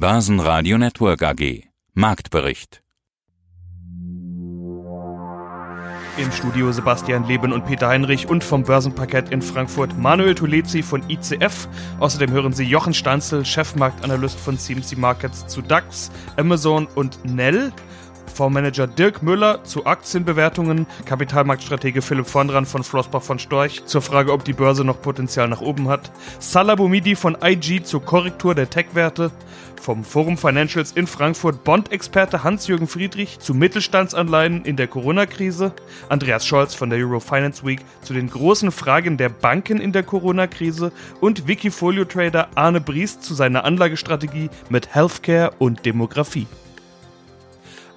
Börsenradio Network AG. Marktbericht. Im Studio Sebastian Leben und Peter Heinrich und vom Börsenparkett in Frankfurt Manuel Tulezi von ICF. Außerdem hören Sie Jochen Stanzel, Chefmarktanalyst von CMC Markets zu DAX, Amazon und Nell. Fondsmanager Dirk Müller zu Aktienbewertungen, Kapitalmarktstratege Philipp Vondran von Flossbach von Storch zur Frage, ob die Börse noch Potenzial nach oben hat, Salah Boumidi von IG zur Korrektur der Tech-Werte, vom Forum Financials in Frankfurt Bond-Experte Hans-Jürgen Friedrich zu Mittelstandsanleihen in der Corona-Krise, Andreas Scholz von der Euro Finance Week zu den großen Fragen der Banken in der Corona-Krise und Wikifolio-Trader Arne Briest zu seiner Anlagestrategie mit Healthcare und Demografie.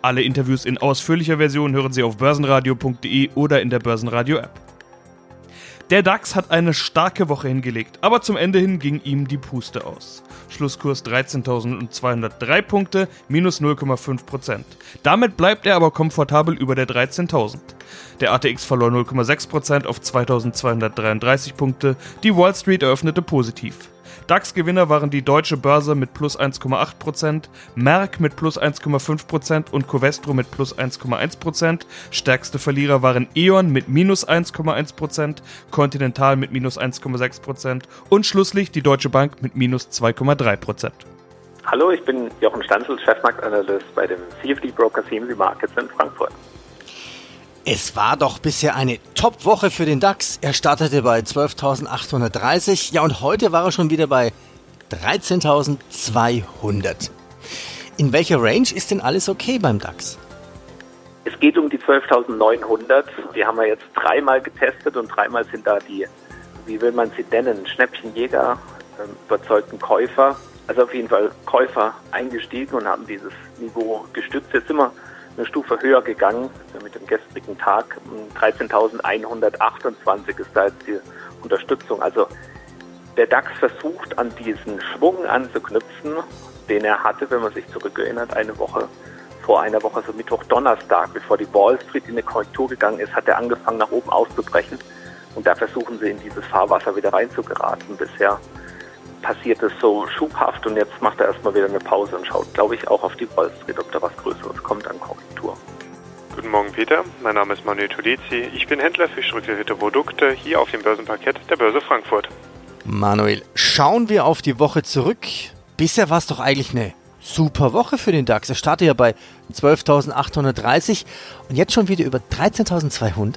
Alle Interviews in ausführlicher Version hören Sie auf börsenradio.de oder in der Börsenradio-App. Der DAX hat eine starke Woche hingelegt, aber zum Ende hin ging ihm die Puste aus. Schlusskurs 13.203 Punkte, minus 0,5%. Damit bleibt er aber komfortabel über der 13.000. Der ATX verlor 0,6% auf 2.233 Punkte, die Wall Street eröffnete positiv. DAX-Gewinner waren die Deutsche Börse mit plus 1,8%, Merck mit plus 1,5% und Covestro mit plus 1,1%. Stärkste Verlierer waren E.ON mit minus 1,1%, Continental mit minus 1,6% und schlusslich die Deutsche Bank mit minus 2,3%. Hallo, ich bin Jochen Stanzel, Chefmarktanalyst bei dem CFD Broker CMC Markets in Frankfurt. Es war doch bisher eine Top-Woche für den DAX. Er startete bei 12.830. Ja, und heute war er schon wieder bei 13.200. In welcher Range ist denn alles okay beim DAX? Es geht um die 12.900. Die haben wir jetzt dreimal getestet und dreimal sind da die, wie will man sie nennen, Schnäppchenjäger, äh, überzeugten Käufer, also auf jeden Fall Käufer eingestiegen und haben dieses Niveau gestützt. Jetzt sind wir eine Stufe höher gegangen mit dem gestrigen Tag. 13.128 ist da jetzt die Unterstützung. Also der DAX versucht an diesen Schwung anzuknüpfen, den er hatte, wenn man sich zurückerinnert, eine Woche vor einer Woche, so Mittwoch, Donnerstag, bevor die Wall Street in eine Korrektur gegangen ist, hat er angefangen nach oben auszubrechen. Und da versuchen sie in dieses Fahrwasser wieder reinzugeraten. Bisher passiert es so schubhaft und jetzt macht er erstmal wieder eine Pause und schaut, glaube ich, auch auf die Wall Street, ob da was Größeres kommt an Korrektur. Guten Morgen, Peter. Mein Name ist Manuel Tulezi. Ich bin Händler für strukturierte Produkte hier auf dem Börsenparkett der Börse Frankfurt. Manuel, schauen wir auf die Woche zurück. Bisher war es doch eigentlich eine super Woche für den DAX. Er startet ja bei 12.830 und jetzt schon wieder über 13.200.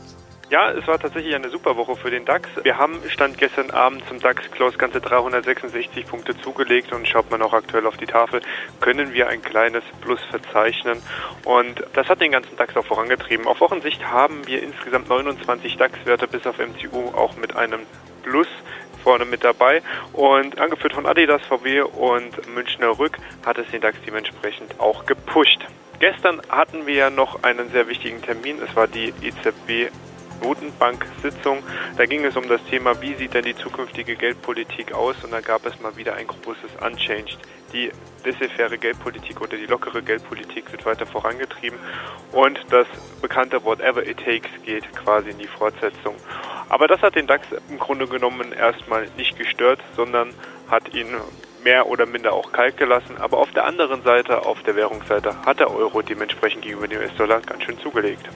Ja, es war tatsächlich eine super Woche für den DAX. Wir haben Stand gestern Abend zum DAX Close ganze 366 Punkte zugelegt und schaut man auch aktuell auf die Tafel, können wir ein kleines Plus verzeichnen und das hat den ganzen DAX auch vorangetrieben. Auf Wochensicht haben wir insgesamt 29 DAX-Werte bis auf MCU auch mit einem Plus vorne mit dabei und angeführt von Adidas, VW und Münchner Rück hat es den DAX dementsprechend auch gepusht. Gestern hatten wir ja noch einen sehr wichtigen Termin. Es war die EZB Notenbank-Sitzung. Da ging es um das Thema, wie sieht denn die zukünftige Geldpolitik aus? Und da gab es mal wieder ein großes Unchanged. Die laissez-faire Geldpolitik oder die lockere Geldpolitik wird weiter vorangetrieben und das bekannte Whatever it takes geht quasi in die Fortsetzung. Aber das hat den DAX im Grunde genommen erstmal nicht gestört, sondern hat ihn mehr oder minder auch kalt gelassen. Aber auf der anderen Seite, auf der Währungsseite, hat der Euro dementsprechend gegenüber dem US-Dollar ganz schön zugelegt.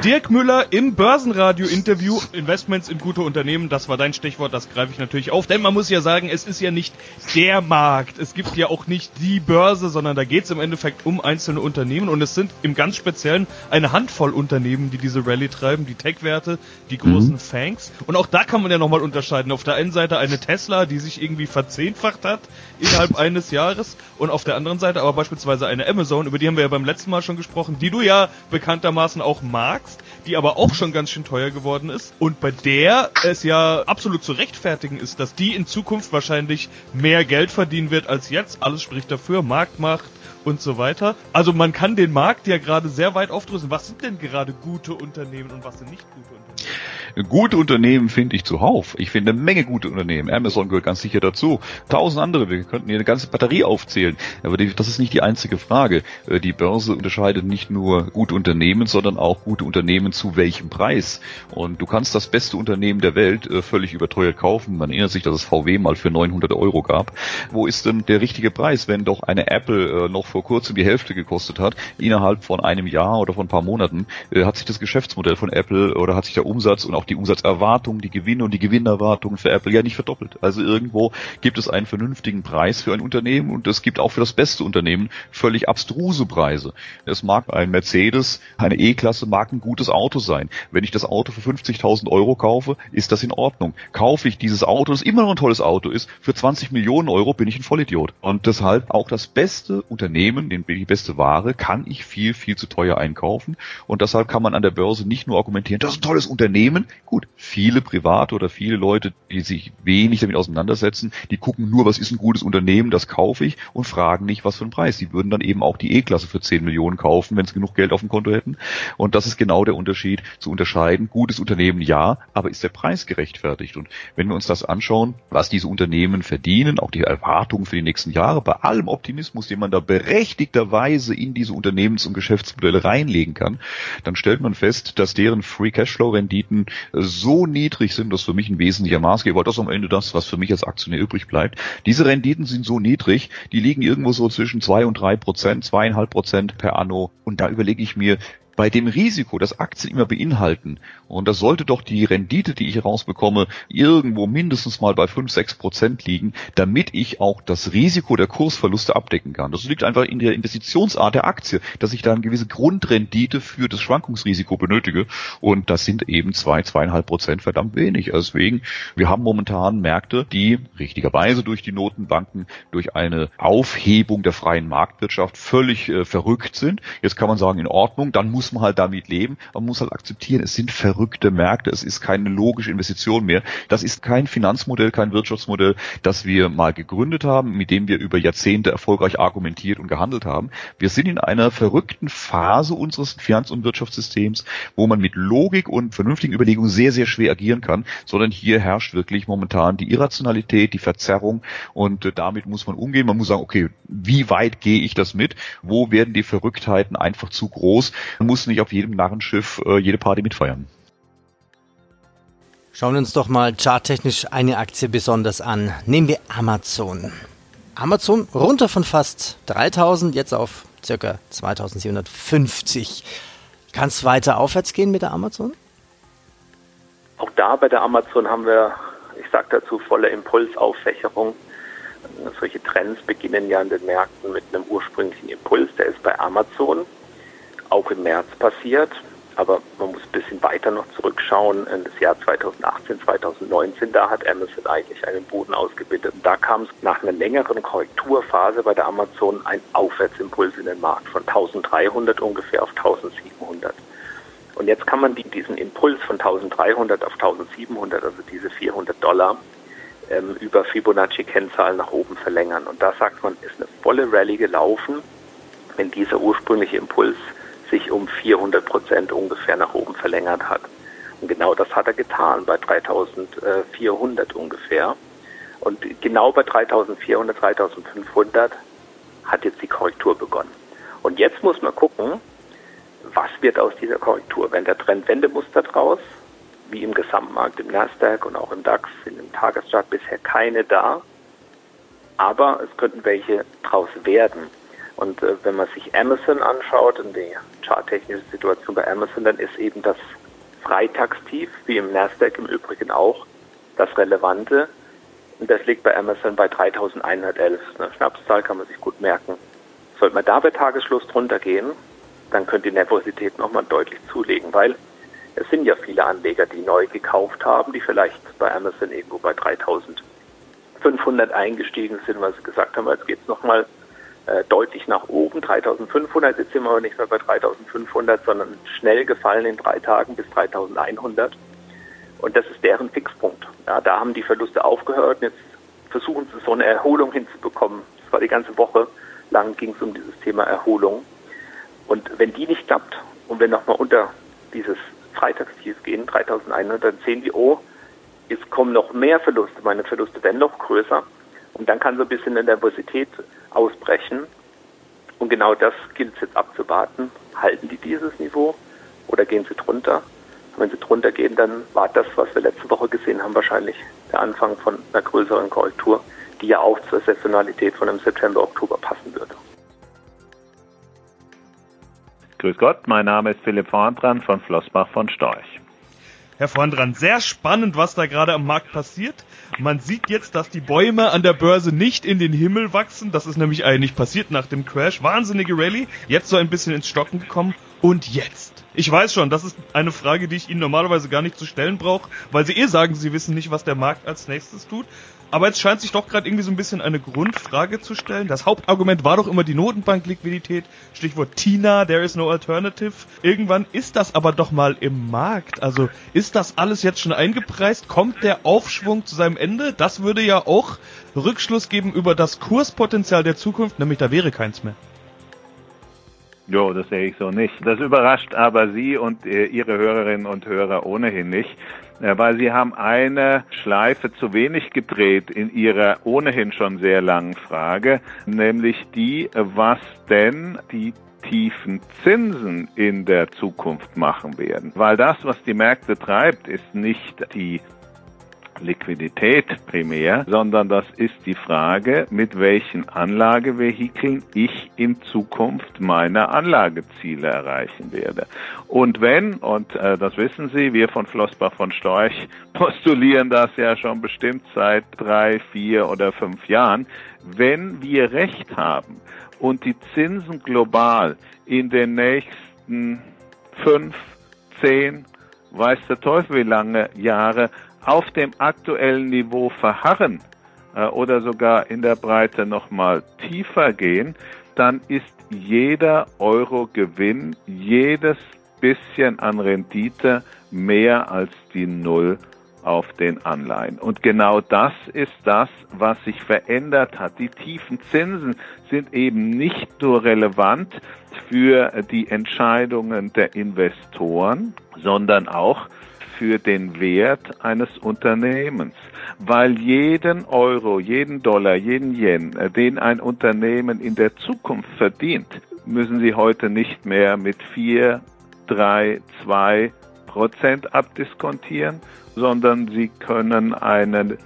Dirk Müller im Börsenradio-Interview. Investments in gute Unternehmen, das war dein Stichwort, das greife ich natürlich auf. Denn man muss ja sagen, es ist ja nicht der Markt. Es gibt ja auch nicht die Börse, sondern da geht es im Endeffekt um einzelne Unternehmen. Und es sind im ganz Speziellen eine Handvoll Unternehmen, die diese Rallye treiben. Die Tech-Werte, die großen mhm. Fangs. Und auch da kann man ja nochmal unterscheiden. Auf der einen Seite eine Tesla, die sich irgendwie verzehnfacht hat innerhalb eines Jahres. Und auf der anderen Seite aber beispielsweise eine Amazon, über die haben wir ja beim letzten Mal schon gesprochen, die du ja bekanntermaßen auch magst magst, die aber auch schon ganz schön teuer geworden ist und bei der es ja absolut zu rechtfertigen ist, dass die in Zukunft wahrscheinlich mehr Geld verdienen wird als jetzt. Alles spricht dafür, Marktmacht und so weiter. Also man kann den Markt ja gerade sehr weit aufdrücken. Was sind denn gerade gute Unternehmen und was sind nicht gute Unternehmen? Gute Unternehmen finde ich zuhauf. Ich finde eine Menge gute Unternehmen. Amazon gehört ganz sicher dazu. Tausend andere, wir könnten hier eine ganze Batterie aufzählen. Aber das ist nicht die einzige Frage. Äh, die Börse unterscheidet nicht nur gute Unternehmen, sondern auch gute Unternehmen zu welchem Preis. Und du kannst das beste Unternehmen der Welt äh, völlig überteuert kaufen. Man erinnert sich, dass es VW mal für 900 Euro gab. Wo ist denn der richtige Preis, wenn doch eine Apple äh, noch vor kurzem die Hälfte gekostet hat? Innerhalb von einem Jahr oder von ein paar Monaten hat sich das Geschäftsmodell von Apple oder hat sich der Umsatz und auch die Umsatzerwartungen, die Gewinne und die Gewinnerwartungen für Apple ja nicht verdoppelt. Also irgendwo gibt es einen vernünftigen Preis für ein Unternehmen und es gibt auch für das beste Unternehmen völlig abstruse Preise. Es mag ein Mercedes, eine E-Klasse mag ein gutes Auto sein. Wenn ich das Auto für 50.000 Euro kaufe, ist das in Ordnung. Kaufe ich dieses Auto, das immer noch ein tolles Auto ist, für 20 Millionen Euro bin ich ein Vollidiot. Und deshalb auch das beste Unternehmen, die beste Ware, kann ich viel, viel zu teuer einkaufen. Und deshalb kann man an der Börse nicht nur argumentieren, das ist ein tolles Unternehmen. Gut, viele Private oder viele Leute, die sich wenig damit auseinandersetzen, die gucken nur, was ist ein gutes Unternehmen, das kaufe ich und fragen nicht, was für einen Preis. Die würden dann eben auch die E-Klasse für 10 Millionen kaufen, wenn sie genug Geld auf dem Konto hätten. Und das ist genau der Unterschied zu unterscheiden. Gutes Unternehmen ja, aber ist der Preis gerechtfertigt? Und wenn wir uns das anschauen, was diese Unternehmen verdienen, auch die Erwartungen für die nächsten Jahre, bei allem Optimismus, den man da berechtigterweise in diese Unternehmens- und Geschäftsmodelle reinlegen kann, dann stellt man fest, dass deren Free Cashflow Renditen so niedrig sind, dass für mich ein wesentlicher Maßgeber, das ist am Ende das, was für mich als Aktionär übrig bleibt. Diese Renditen sind so niedrig, die liegen irgendwo so zwischen zwei und drei Prozent, zweieinhalb Prozent per anno. Und da überlege ich mir, bei dem Risiko, das Aktien immer beinhalten, und das sollte doch die Rendite, die ich rausbekomme, irgendwo mindestens mal bei 5, 6 Prozent liegen, damit ich auch das Risiko der Kursverluste abdecken kann. Das liegt einfach in der Investitionsart der Aktie, dass ich da eine gewisse Grundrendite für das Schwankungsrisiko benötige. Und das sind eben zwei, zweieinhalb Prozent verdammt wenig. Also deswegen, wir haben momentan Märkte, die richtigerweise durch die Notenbanken, durch eine Aufhebung der freien Marktwirtschaft völlig äh, verrückt sind. Jetzt kann man sagen, in Ordnung, dann muss muss man halt damit leben. Man muss halt akzeptieren, es sind verrückte Märkte, es ist keine logische Investition mehr. Das ist kein Finanzmodell, kein Wirtschaftsmodell, das wir mal gegründet haben, mit dem wir über Jahrzehnte erfolgreich argumentiert und gehandelt haben. Wir sind in einer verrückten Phase unseres Finanz- und Wirtschaftssystems, wo man mit Logik und vernünftigen Überlegungen sehr, sehr schwer agieren kann, sondern hier herrscht wirklich momentan die Irrationalität, die Verzerrung und äh, damit muss man umgehen. Man muss sagen, okay, wie weit gehe ich das mit? Wo werden die Verrücktheiten einfach zu groß? Man muss nicht auf jedem Narrenschiff äh, jede Party mitfeiern. Schauen wir uns doch mal charttechnisch eine Aktie besonders an. Nehmen wir Amazon. Amazon runter von fast 3000, jetzt auf ca. 2750. Kann es weiter aufwärts gehen mit der Amazon? Auch da bei der Amazon haben wir, ich sage dazu, volle Impulsauffächerung. Solche Trends beginnen ja in den Märkten mit einem ursprünglichen Impuls, der ist bei Amazon auch im März passiert. Aber man muss ein bisschen weiter noch zurückschauen. In das Jahr 2018, 2019, da hat Amazon eigentlich einen Boden ausgebildet. Und da kam es nach einer längeren Korrekturphase bei der Amazon ein Aufwärtsimpuls in den Markt von 1300 ungefähr auf 1700. Und jetzt kann man diesen Impuls von 1300 auf 1700, also diese 400 Dollar, ähm, über Fibonacci-Kennzahlen nach oben verlängern. Und da sagt man, ist eine volle Rallye gelaufen, wenn dieser ursprüngliche Impuls sich um 400 Prozent ungefähr nach oben verlängert hat. Und genau das hat er getan bei 3400 ungefähr. Und genau bei 3400, 3500 hat jetzt die Korrektur begonnen. Und jetzt muss man gucken, was wird aus dieser Korrektur? Wenn der Trend Wendemuster draus, wie im Gesamtmarkt, im Nasdaq und auch im DAX, sind im Tageschart bisher keine da. Aber es könnten welche draus werden. Und äh, wenn man sich Amazon anschaut und die charttechnische Situation bei Amazon, dann ist eben das Freitagstief, wie im Nasdaq im Übrigen auch, das Relevante. Und das liegt bei Amazon bei 3111. Eine Schnapszahl kann man sich gut merken. Sollte man da bei Tagesschluss drunter gehen, dann könnte die Nervosität nochmal deutlich zulegen, weil es sind ja viele Anleger, die neu gekauft haben, die vielleicht bei Amazon irgendwo bei 3500 eingestiegen sind, weil sie gesagt haben, jetzt geht es nochmal äh, deutlich nach oben. 3500, jetzt sind wir aber nicht mehr bei 3500, sondern schnell gefallen in drei Tagen bis 3100. Und das ist deren Fixpunkt. Ja, da haben die Verluste aufgehört. Jetzt versuchen sie so eine Erholung hinzubekommen. Das war die ganze Woche lang ging es um dieses Thema Erholung. Und wenn die nicht klappt und wenn nochmal unter dieses Freitagstief gehen, 3100, dann sehen die, oh, es kommen noch mehr Verluste, meine Verluste werden noch größer. Und dann kann so ein bisschen eine Nervosität ausbrechen. Und genau das gilt es jetzt abzuwarten. Halten die dieses Niveau oder gehen sie drunter? Wenn sie drunter gehen, dann war das, was wir letzte Woche gesehen haben, wahrscheinlich der Anfang von einer größeren Korrektur, die ja auch zur Saisonalität von dem September, Oktober passen würde. Grüß Gott, mein Name ist Philipp Vorndran von Flossbach von Storch. Herr Vorndran, sehr spannend, was da gerade am Markt passiert. Man sieht jetzt, dass die Bäume an der Börse nicht in den Himmel wachsen. Das ist nämlich eigentlich passiert nach dem Crash. Wahnsinnige Rallye, jetzt so ein bisschen ins Stocken gekommen. Und jetzt? Ich weiß schon, das ist eine Frage, die ich Ihnen normalerweise gar nicht zu stellen brauche, weil Sie eh sagen, Sie wissen nicht, was der Markt als nächstes tut. Aber jetzt scheint sich doch gerade irgendwie so ein bisschen eine Grundfrage zu stellen. Das Hauptargument war doch immer die Notenbankliquidität. Stichwort TINA, there is no alternative. Irgendwann ist das aber doch mal im Markt. Also ist das alles jetzt schon eingepreist? Kommt der Aufschwung zu seinem Ende? Das würde ja auch Rückschluss geben über das Kurspotenzial der Zukunft, nämlich da wäre keins mehr. Jo, das sehe ich so nicht. Das überrascht aber Sie und äh, Ihre Hörerinnen und Hörer ohnehin nicht, äh, weil Sie haben eine Schleife zu wenig gedreht in Ihrer ohnehin schon sehr langen Frage, nämlich die, was denn die tiefen Zinsen in der Zukunft machen werden. Weil das, was die Märkte treibt, ist nicht die Liquidität primär, sondern das ist die Frage, mit welchen Anlagevehikeln ich in Zukunft meine Anlageziele erreichen werde. Und wenn, und äh, das wissen Sie, wir von Flossbach von Storch postulieren das ja schon bestimmt seit drei, vier oder fünf Jahren, wenn wir recht haben und die Zinsen global in den nächsten fünf, zehn, weiß der Teufel wie lange Jahre auf dem aktuellen Niveau verharren äh, oder sogar in der Breite nochmal tiefer gehen, dann ist jeder Euro Gewinn, jedes bisschen an Rendite mehr als die Null auf den Anleihen. Und genau das ist das, was sich verändert hat. Die tiefen Zinsen sind eben nicht nur relevant für die Entscheidungen der Investoren, sondern auch für den Wert eines Unternehmens, weil jeden Euro, jeden Dollar, jeden Yen, äh, den ein Unternehmen in der Zukunft verdient, müssen Sie heute nicht mehr mit 4, 3, 2 Prozent abdiskontieren, sondern Sie können einen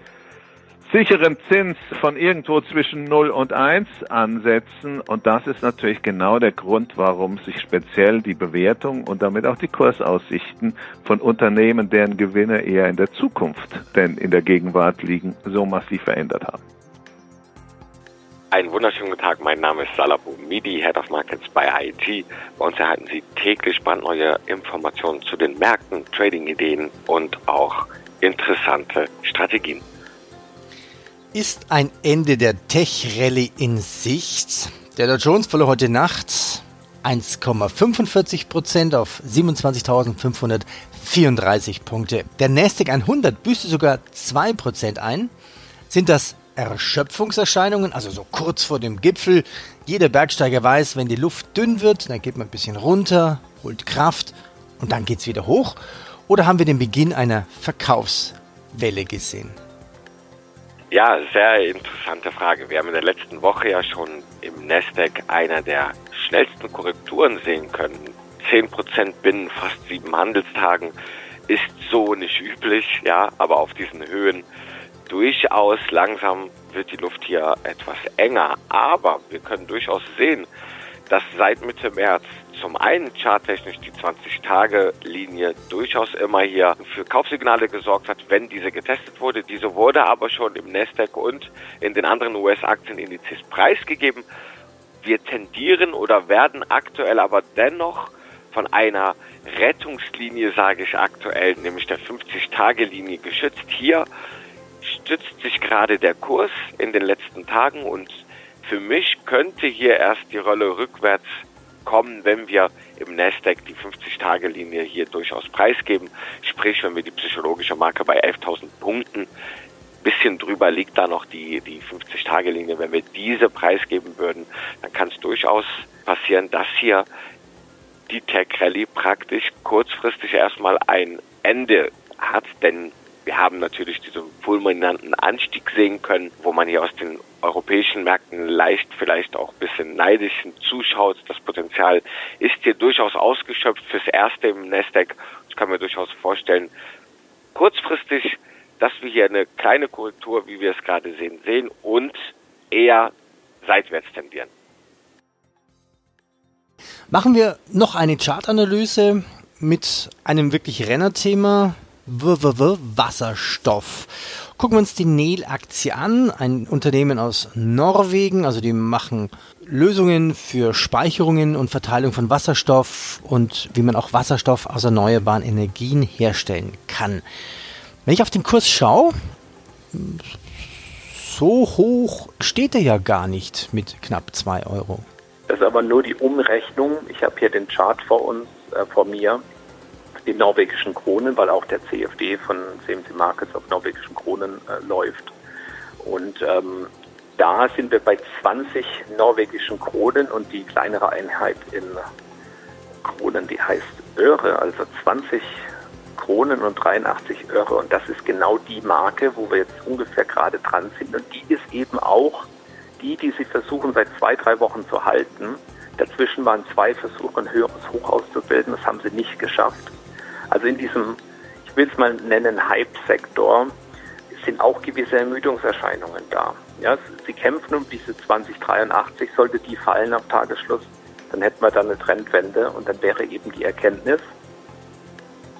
sicheren Zins von irgendwo zwischen 0 und 1 ansetzen. Und das ist natürlich genau der Grund, warum sich speziell die Bewertung und damit auch die Kursaussichten von Unternehmen, deren Gewinne eher in der Zukunft denn in der Gegenwart liegen, so massiv verändert haben. Einen wunderschönen guten Tag, mein Name ist Salah Midi, Head of Markets bei IG. Bei uns erhalten Sie täglich brandneue Informationen zu den Märkten, Trading-Ideen und auch interessante Strategien. Ist ein Ende der Tech-Rallye in Sicht? Der Dow Jones verlor heute Nacht 1,45% auf 27.534 Punkte. Der Nasdaq 100 büßte sogar 2% ein. Sind das Erschöpfungserscheinungen, also so kurz vor dem Gipfel? Jeder Bergsteiger weiß, wenn die Luft dünn wird, dann geht man ein bisschen runter, holt Kraft und dann geht es wieder hoch. Oder haben wir den Beginn einer Verkaufswelle gesehen? Ja, sehr interessante Frage. Wir haben in der letzten Woche ja schon im Nasdaq einer der schnellsten Korrekturen sehen können. 10% binnen fast sieben Handelstagen ist so nicht üblich, ja, aber auf diesen Höhen durchaus langsam wird die Luft hier etwas enger. Aber wir können durchaus sehen, dass seit Mitte März zum einen charttechnisch die 20-Tage-Linie durchaus immer hier für Kaufsignale gesorgt hat, wenn diese getestet wurde. Diese wurde aber schon im Nasdaq und in den anderen US-Aktienindizes preisgegeben. Wir tendieren oder werden aktuell aber dennoch von einer Rettungslinie, sage ich aktuell, nämlich der 50-Tage-Linie geschützt. Hier stützt sich gerade der Kurs in den letzten Tagen und für mich könnte hier erst die Rolle rückwärts kommen, wenn wir im Nasdaq die 50-Tage-Linie hier durchaus preisgeben. Sprich, wenn wir die psychologische Marke bei 11.000 Punkten bisschen drüber liegt da noch die, die 50-Tage-Linie. Wenn wir diese preisgeben würden, dann kann es durchaus passieren, dass hier die Tech Rally praktisch kurzfristig erstmal ein Ende hat, denn wir haben natürlich diesen fulminanten Anstieg sehen können, wo man hier aus den europäischen Märkten leicht vielleicht auch ein bisschen neidisch zuschaut. Das Potenzial ist hier durchaus ausgeschöpft fürs Erste im Nasdaq. Ich kann mir durchaus vorstellen, kurzfristig, dass wir hier eine kleine Korrektur, wie wir es gerade sehen, sehen und eher seitwärts tendieren. Machen wir noch eine Chartanalyse mit einem wirklich Rennerthema. WWW Wasserstoff. Gucken wir uns die Nel-Aktie an, ein Unternehmen aus Norwegen, also die machen Lösungen für Speicherungen und Verteilung von Wasserstoff und wie man auch Wasserstoff aus erneuerbaren Energien herstellen kann. Wenn ich auf den Kurs schaue, so hoch steht er ja gar nicht mit knapp 2 Euro. Das ist aber nur die Umrechnung. Ich habe hier den Chart vor uns, äh, vor mir in norwegischen Kronen, weil auch der CFD von CMC Markets auf norwegischen Kronen äh, läuft. Und ähm, da sind wir bei 20 norwegischen Kronen und die kleinere Einheit in Kronen, die heißt Öre, also 20 Kronen und 83 Öre. Und das ist genau die Marke, wo wir jetzt ungefähr gerade dran sind. Und die ist eben auch die, die sie versuchen seit zwei, drei Wochen zu halten. Dazwischen waren zwei Versuche, ein höheres Hoch auszubilden. Das haben sie nicht geschafft. Also in diesem, ich will es mal nennen, Hype-Sektor sind auch gewisse Ermüdungserscheinungen da. Ja, sie kämpfen um diese 2083, sollte die fallen am Tagesschluss, dann hätten wir dann eine Trendwende und dann wäre eben die Erkenntnis,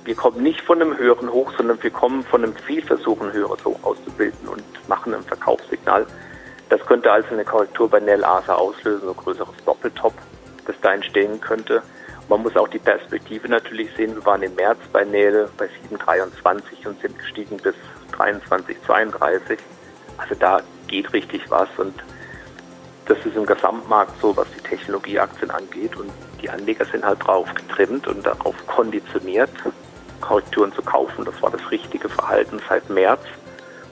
wir kommen nicht von einem höheren Hoch, sondern wir kommen von einem Zielversuch, ein höheres Hoch auszubilden und machen ein Verkaufssignal. Das könnte also eine Korrektur bei Nell Asa auslösen, so ein größeres Doppeltop, das da entstehen könnte. Man muss auch die Perspektive natürlich sehen. Wir waren im März bei Nähe bei 7,23 und sind gestiegen bis 23,32. Also da geht richtig was und das ist im Gesamtmarkt so, was die Technologieaktien angeht und die Anleger sind halt drauf getrimmt und darauf konditioniert, Korrekturen zu kaufen. Das war das richtige Verhalten seit März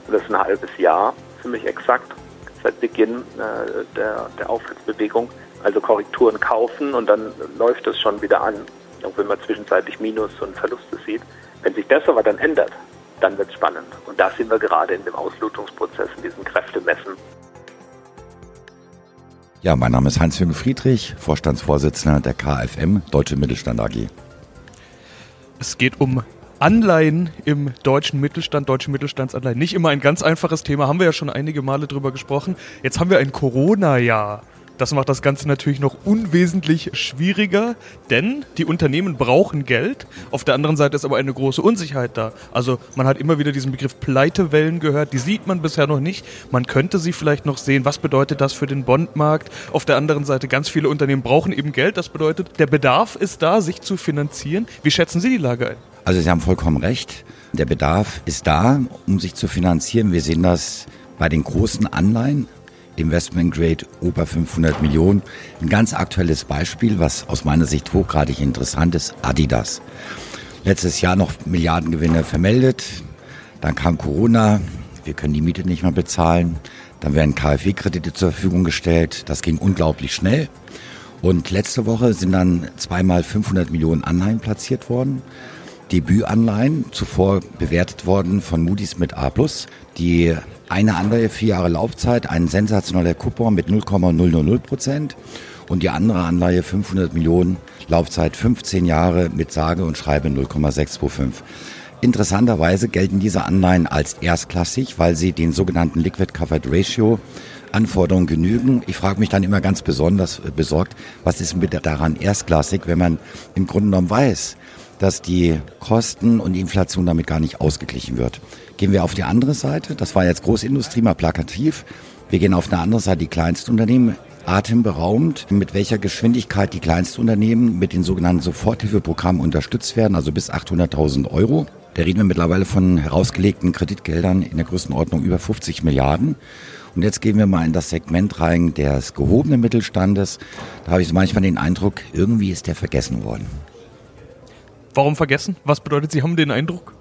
und das ist ein halbes Jahr, ziemlich exakt, seit Beginn äh, der, der Aufwärtsbewegung also Korrekturen kaufen und dann läuft es schon wieder an, auch wenn man zwischenzeitlich Minus und Verluste sieht. Wenn sich das aber dann ändert, dann wird es spannend. Und da sind wir gerade in dem Auslotungsprozess, in diesem Kräftemessen. Ja, mein Name ist Heinz-Jürgen Friedrich, Vorstandsvorsitzender der KfM Deutsche Mittelstand AG. Es geht um Anleihen im deutschen Mittelstand, deutsche Mittelstandsanleihen. Nicht immer ein ganz einfaches Thema, haben wir ja schon einige Male drüber gesprochen. Jetzt haben wir ein Corona-Jahr. Das macht das Ganze natürlich noch unwesentlich schwieriger, denn die Unternehmen brauchen Geld. Auf der anderen Seite ist aber eine große Unsicherheit da. Also man hat immer wieder diesen Begriff Pleitewellen gehört, die sieht man bisher noch nicht. Man könnte sie vielleicht noch sehen. Was bedeutet das für den Bondmarkt? Auf der anderen Seite, ganz viele Unternehmen brauchen eben Geld. Das bedeutet, der Bedarf ist da, sich zu finanzieren. Wie schätzen Sie die Lage ein? Also Sie haben vollkommen recht. Der Bedarf ist da, um sich zu finanzieren. Wir sehen das bei den großen Anleihen, Investment Grade über 500 Millionen. Ein ganz aktuelles Beispiel, was aus meiner Sicht hochgradig interessant ist, Adidas. Letztes Jahr noch Milliardengewinne vermeldet, dann kam Corona, wir können die Miete nicht mehr bezahlen, dann werden KfW-Kredite zur Verfügung gestellt, das ging unglaublich schnell. Und letzte Woche sind dann zweimal 500 Millionen Anleihen platziert worden. Debütanleihen, zuvor bewertet worden von Moody's mit A+. Die eine andere vier Jahre Laufzeit, ein sensationeller Coupon mit 0,000 Prozent und die andere Anleihe 500 Millionen Laufzeit 15 Jahre mit sage und schreibe 0,625. Interessanterweise gelten diese Anleihen als erstklassig, weil sie den sogenannten Liquid Covered Ratio Anforderungen genügen. Ich frage mich dann immer ganz besonders besorgt, was ist mit daran erstklassig, wenn man im Grunde genommen weiß, dass die Kosten und die Inflation damit gar nicht ausgeglichen wird. Gehen wir auf die andere Seite, das war jetzt Großindustrie mal plakativ. Wir gehen auf eine andere Seite, die Kleinstunternehmen, atemberaubend, mit welcher Geschwindigkeit die Kleinstunternehmen mit den sogenannten Soforthilfeprogrammen unterstützt werden, also bis 800.000 Euro. Da reden wir mittlerweile von herausgelegten Kreditgeldern in der Größenordnung über 50 Milliarden. Und jetzt gehen wir mal in das Segment rein des gehobenen Mittelstandes. Da habe ich manchmal den Eindruck, irgendwie ist der vergessen worden. Warum vergessen? Was bedeutet, Sie haben den Eindruck?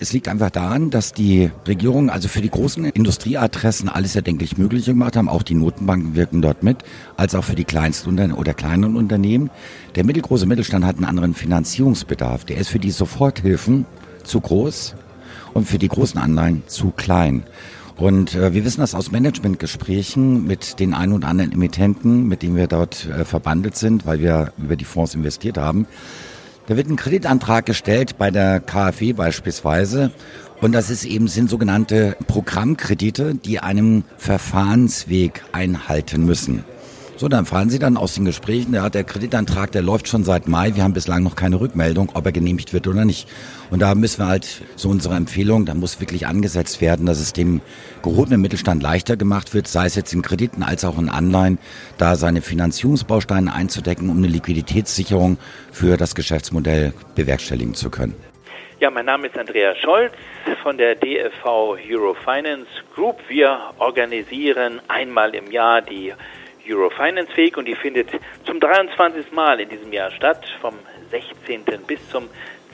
Es liegt einfach daran, dass die Regierung also für die großen Industrieadressen alles erdenklich Mögliche gemacht haben. Auch die Notenbanken wirken dort mit, als auch für die kleinsten oder kleineren Unternehmen. Der mittelgroße Mittelstand hat einen anderen Finanzierungsbedarf. Der ist für die Soforthilfen zu groß und für die großen Anleihen zu klein. Und äh, wir wissen das aus Managementgesprächen mit den ein oder anderen Emittenten, mit denen wir dort äh, verbandelt sind, weil wir über die Fonds investiert haben. Da wird ein Kreditantrag gestellt bei der KfW beispielsweise. Und das ist eben, sind sogenannte Programmkredite, die einem Verfahrensweg einhalten müssen. So, dann fahren Sie dann aus den Gesprächen, ja, der Kreditantrag, der läuft schon seit Mai, wir haben bislang noch keine Rückmeldung, ob er genehmigt wird oder nicht. Und da müssen wir halt, so unsere Empfehlung, da muss wirklich angesetzt werden, dass es dem gehobenen Mittelstand leichter gemacht wird, sei es jetzt in Krediten als auch in Anleihen, da seine Finanzierungsbausteine einzudecken, um eine Liquiditätssicherung für das Geschäftsmodell bewerkstelligen zu können. Ja, mein Name ist Andreas Scholz von der DFV Eurofinance Group. Wir organisieren einmal im Jahr die Eurofinance Week und die findet zum 23. Mal in diesem Jahr statt, vom 16. bis zum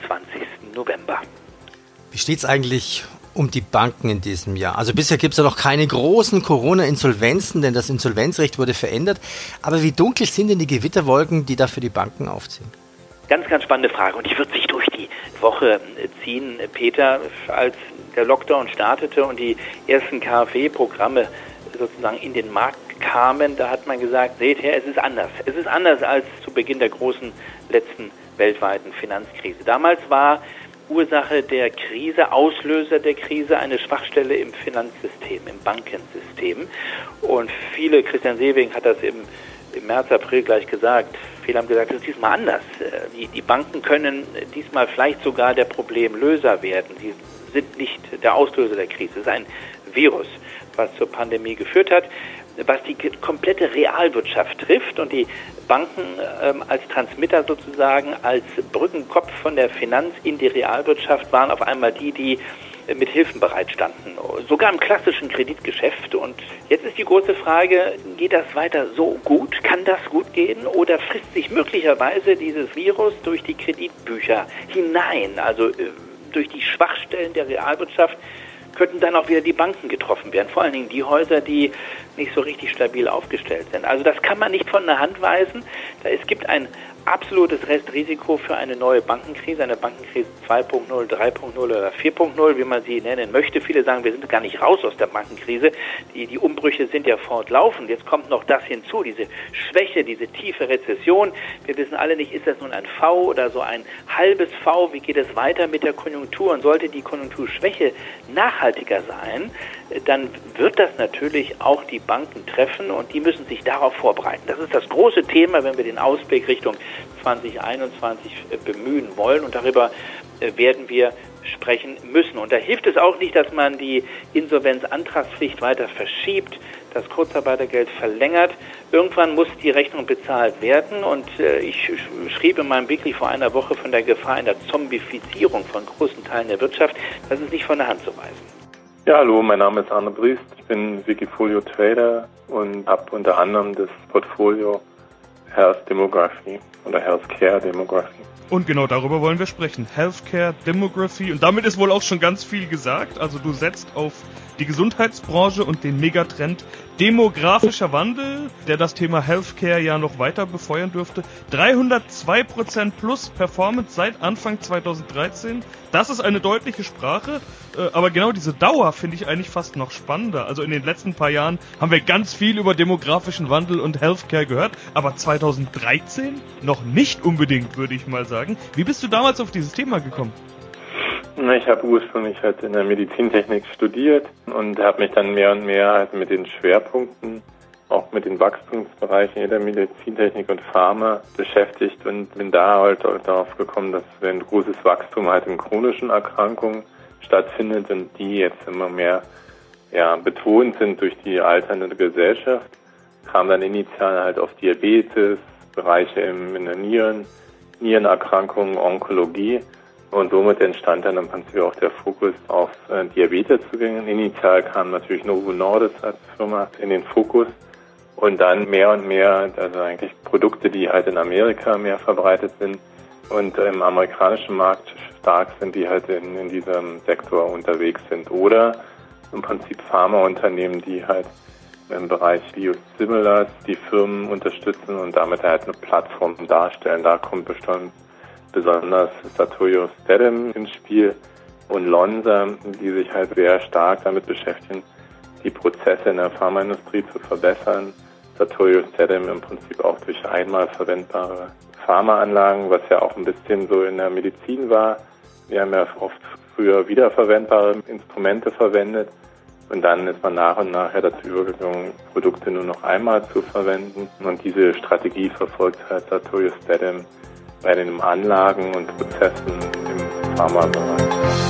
20. November. Wie steht es eigentlich um die Banken in diesem Jahr? Also bisher gibt es ja noch keine großen Corona-Insolvenzen, denn das Insolvenzrecht wurde verändert. Aber wie dunkel sind denn die Gewitterwolken, die da für die Banken aufziehen? Ganz, ganz spannende Frage und die wird sich durch die Woche ziehen, Peter, als der Lockdown startete und die ersten KfW-Programme sozusagen in den Markt kamen, da hat man gesagt, seht her, es ist anders. Es ist anders als zu Beginn der großen letzten weltweiten Finanzkrise. Damals war Ursache der Krise, Auslöser der Krise eine Schwachstelle im Finanzsystem, im Bankensystem. Und viele, Christian Sewing hat das im, im März, April gleich gesagt, viele haben gesagt, es ist diesmal anders. Die, die Banken können diesmal vielleicht sogar der Problemlöser werden. Sie sind nicht der Auslöser der Krise. Es ist ein Virus, was zur Pandemie geführt hat was die komplette Realwirtschaft trifft und die Banken ähm, als Transmitter sozusagen, als Brückenkopf von der Finanz in die Realwirtschaft waren auf einmal die, die mit Hilfen bereitstanden, sogar im klassischen Kreditgeschäft. Und jetzt ist die große Frage, geht das weiter so gut? Kann das gut gehen? Oder frisst sich möglicherweise dieses Virus durch die Kreditbücher hinein, also äh, durch die Schwachstellen der Realwirtschaft könnten dann auch wieder die Banken getroffen werden. Vor allen Dingen die Häuser, die nicht so richtig stabil aufgestellt sind. Also das kann man nicht von der Hand weisen. Es gibt ein absolutes Restrisiko für eine neue Bankenkrise, eine Bankenkrise 2.0, 3.0 oder 4.0, wie man sie nennen möchte. Viele sagen, wir sind gar nicht raus aus der Bankenkrise. Die, die Umbrüche sind ja fortlaufend. Jetzt kommt noch das hinzu, diese Schwäche, diese tiefe Rezession. Wir wissen alle nicht, ist das nun ein V oder so ein halbes V? Wie geht es weiter mit der Konjunktur? Und sollte die Konjunkturschwäche nachhaltiger sein, dann wird das natürlich auch die Banken treffen und die müssen sich darauf vorbereiten. Das ist das große Thema, wenn wir den Ausblick Richtung 2021 äh, bemühen wollen und darüber äh, werden wir sprechen müssen. Und da hilft es auch nicht, dass man die Insolvenzantragspflicht weiter verschiebt, das Kurzarbeitergeld verlängert. Irgendwann muss die Rechnung bezahlt werden und äh, ich schrieb in meinem Weekly vor einer Woche von der Gefahr einer Zombifizierung von großen Teilen der Wirtschaft. Das ist nicht von der Hand zu weisen. Ja, hallo, mein Name ist Arne Briest. Ich bin Wikifolio Trader und habe unter anderem das Portfolio Health Demography oder Healthcare Demography. Und genau darüber wollen wir sprechen. Healthcare Demography. Und damit ist wohl auch schon ganz viel gesagt. Also du setzt auf die Gesundheitsbranche und den Megatrend demografischer Wandel, der das Thema Healthcare ja noch weiter befeuern dürfte. 302% plus Performance seit Anfang 2013. Das ist eine deutliche Sprache, äh, aber genau diese Dauer finde ich eigentlich fast noch spannender. Also in den letzten paar Jahren haben wir ganz viel über demografischen Wandel und Healthcare gehört, aber 2013 noch nicht unbedingt, würde ich mal sagen. Wie bist du damals auf dieses Thema gekommen? Ich habe ursprünglich halt in der Medizintechnik studiert und habe mich dann mehr und mehr halt mit den Schwerpunkten, auch mit den Wachstumsbereichen in der Medizintechnik und Pharma beschäftigt und bin da halt darauf gekommen, dass wenn großes Wachstum halt in chronischen Erkrankungen stattfindet und die jetzt immer mehr ja, betont sind durch die alternde Gesellschaft, kam dann initial halt auf Diabetes, Bereiche in der Nieren, Nierenerkrankungen, Onkologie und somit entstand dann im Prinzip auch der Fokus auf äh, Diabeteszugänge. Initial kam natürlich Novo Nordisk als Firma in den Fokus und dann mehr und mehr, also eigentlich Produkte, die halt in Amerika mehr verbreitet sind und im amerikanischen Markt stark sind, die halt in, in diesem Sektor unterwegs sind. Oder im Prinzip Pharmaunternehmen, die halt im Bereich Biosimilars die Firmen unterstützen und damit halt eine Plattform darstellen. Da kommt bestimmt besonders Sartorius Stedim ins Spiel und Lonza, die sich halt sehr stark damit beschäftigen, die Prozesse in der Pharmaindustrie zu verbessern. Sartorius Stedim im Prinzip auch durch einmal verwendbare Pharmaanlagen, was ja auch ein bisschen so in der Medizin war. Wir haben ja oft früher wiederverwendbare Instrumente verwendet und dann ist man nach und nach ja dazu übergegangen, Produkte nur noch einmal zu verwenden. Und diese Strategie verfolgt halt Sartorius Stedim bei den Anlagen und Prozessen im Pharmabereich.